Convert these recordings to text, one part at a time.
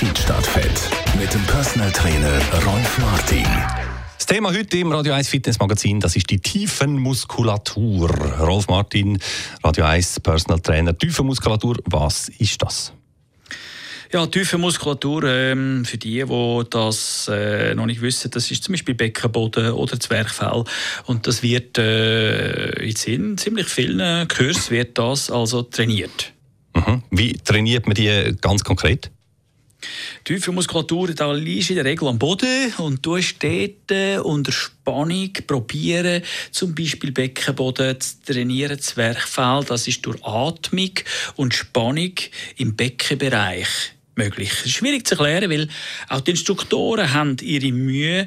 Fit mit dem Personal Trainer Rolf Martin. Das Thema heute im Radio 1 Fitness Magazin, das ist die Tiefenmuskulatur. Rolf Martin, Radio 1 Personal Trainer. Tiefenmuskulatur, was ist das? Ja, tiefe Muskulatur, ähm, für die, die das äh, noch nicht wissen, das ist zum Beispiel Beckenboden oder Zwerchfell. Und das wird äh, in ziemlich vielen Kursen wird das also trainiert. Mhm. Wie trainiert man die ganz konkret? Tiefe Muskulatur, da liegst in der Regel am Boden und du dort äh, unter Spannung probieren, zum Beispiel Beckenboden zu trainieren, Zwerchfell. Das ist durch Atmung und Spannung im Beckenbereich möglich. Das ist schwierig zu erklären, weil auch die Instruktoren haben ihre Mühe,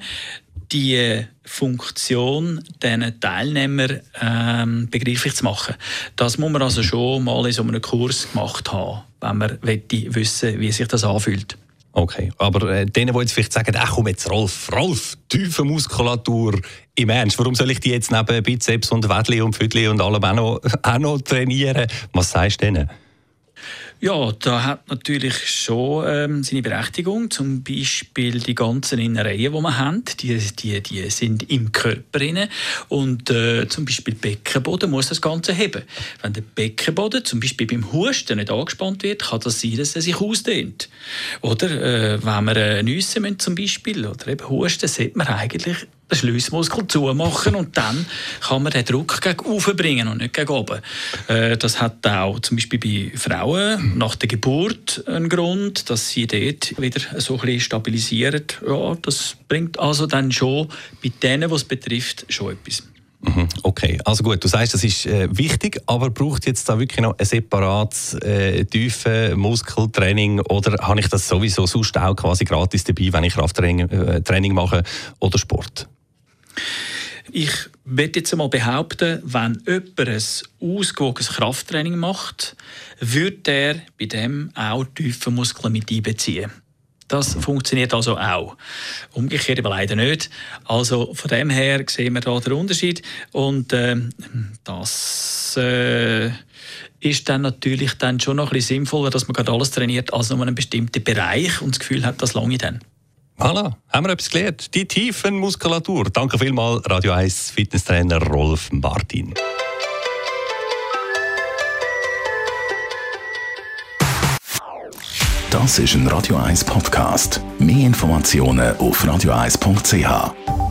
die Funktion diesen Teilnehmern ähm, begreiflich zu machen. Das muss man also schon mal in so einem Kurs gemacht haben, wenn man wissen wie sich das anfühlt. Okay, aber äh, denen, die jetzt vielleicht sagen, ach komm jetzt Rolf, Rolf, tiefe Muskulatur im Ernst, warum soll ich die jetzt neben Bizeps und Wädli und Füdli und allem auch noch, auch noch trainieren? Was sagst du denen? Ja, da hat natürlich schon ähm, seine Berechtigung. Zum Beispiel die ganzen Innereien, die man hat, die, die, die sind im Körper drin. Und äh, zum Beispiel Beckenboden muss das Ganze heben. Wenn der Beckenboden zum Beispiel beim Husten nicht angespannt wird, kann das sein, dass er sich ausdehnt. Oder äh, wenn wir äh, nüssen zum Beispiel oder eben husten, sollte man eigentlich den Schliessmuskel zumachen und dann kann man den Druck gegen oben bringen und nicht gegen oben. Äh, das hat auch zum Beispiel bei Frauen nach der Geburt einen Grund, dass sie dort wieder so ein bisschen stabilisieren. Ja, das bringt also dann schon bei denen, was es betrifft, schon etwas. Mhm, okay, also gut, du sagst, das ist äh, wichtig, aber braucht jetzt da wirklich noch ein separates äh, tiefe Muskeltraining oder habe ich das sowieso sonst auch quasi gratis dabei, wenn ich Krafttraining äh, Training mache oder Sport? Ich würde jetzt einmal behaupten, wenn jemand ein ausgewogenes Krafttraining macht, würde er bei dem auch tiefe Muskeln mit einbeziehen. Das funktioniert also auch. Umgekehrt aber leider nicht. Also von dem her sehen wir da den Unterschied. Und äh, das äh, ist dann natürlich dann schon noch ein bisschen sinnvoller, dass man gerade alles trainiert, als nur einen bestimmten Bereich und das Gefühl hat, das lange dann. Voilà, haben wir etwas gelernt. Die Tiefenmuskulatur. Danke vielmals, Radio 1 Fitnesstrainer Rolf Martin. Das ist ein Radio 1 Podcast. Mehr Informationen auf radio1.ch.